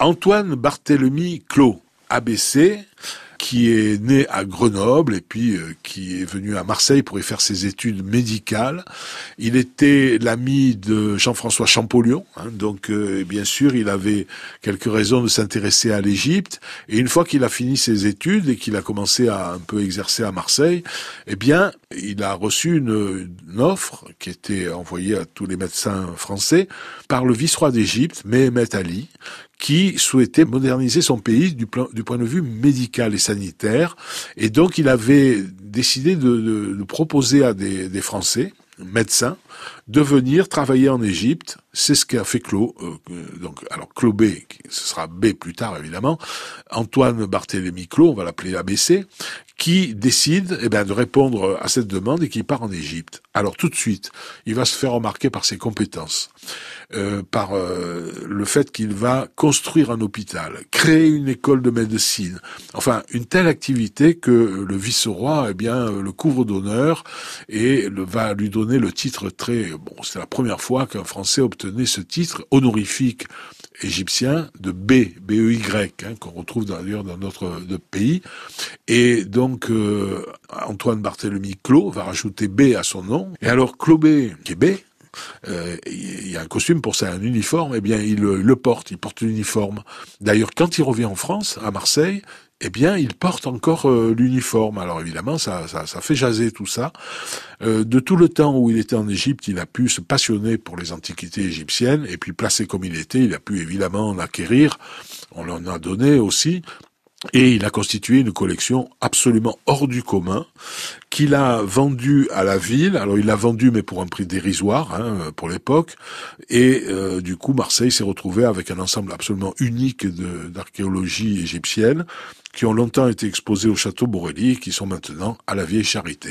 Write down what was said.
Antoine Barthélemy Clos, ABC, qui est né à Grenoble et puis euh, qui est venu à Marseille pour y faire ses études médicales. Il était l'ami de Jean-François Champollion, hein, donc euh, bien sûr il avait quelques raisons de s'intéresser à l'Égypte. Et une fois qu'il a fini ses études et qu'il a commencé à un peu exercer à Marseille, eh bien il a reçu une, offre qui était envoyée à tous les médecins français par le vice-roi d'Égypte, Mehemet Ali, qui souhaitait moderniser son pays du, point de vue médical et sanitaire. Et donc, il avait décidé de proposer à des, des, Français, médecins, de venir travailler en Égypte. C'est ce qu'a fait Clos. Euh, donc, alors, Clos B, ce sera B plus tard, évidemment. Antoine Barthélemy Clos, on va l'appeler ABC, qui décide eh ben, de répondre à cette demande et qui part en Égypte. Alors tout de suite, il va se faire remarquer par ses compétences, euh, par euh, le fait qu'il va construire un hôpital, créer une école de médecine, enfin une telle activité que le vice-roi eh bien le couvre d'honneur et va lui donner le titre très bon. C'est la première fois qu'un Français obtenait ce titre honorifique égyptien de B, B-E-Y, hein, qu'on retrouve d'ailleurs dans notre pays. Et donc, euh, Antoine Barthélemy Clos va rajouter B à son nom. Et alors, B, qui est B, euh, il y a un costume pour ça, un uniforme, eh bien, il, il le porte, il porte l'uniforme. D'ailleurs, quand il revient en France, à Marseille, eh bien, il porte encore euh, l'uniforme. Alors évidemment, ça, ça, fait jaser tout ça. Euh, de tout le temps où il était en Égypte, il a pu se passionner pour les antiquités égyptiennes, et puis placé comme il était, il a pu évidemment en acquérir. On en a donné aussi. Et il a constitué une collection absolument hors du commun qu'il a vendue à la ville. Alors il l'a vendue mais pour un prix dérisoire hein, pour l'époque. Et euh, du coup Marseille s'est retrouvé avec un ensemble absolument unique d'archéologie égyptienne qui ont longtemps été exposés au château Borelli qui sont maintenant à la Vieille Charité.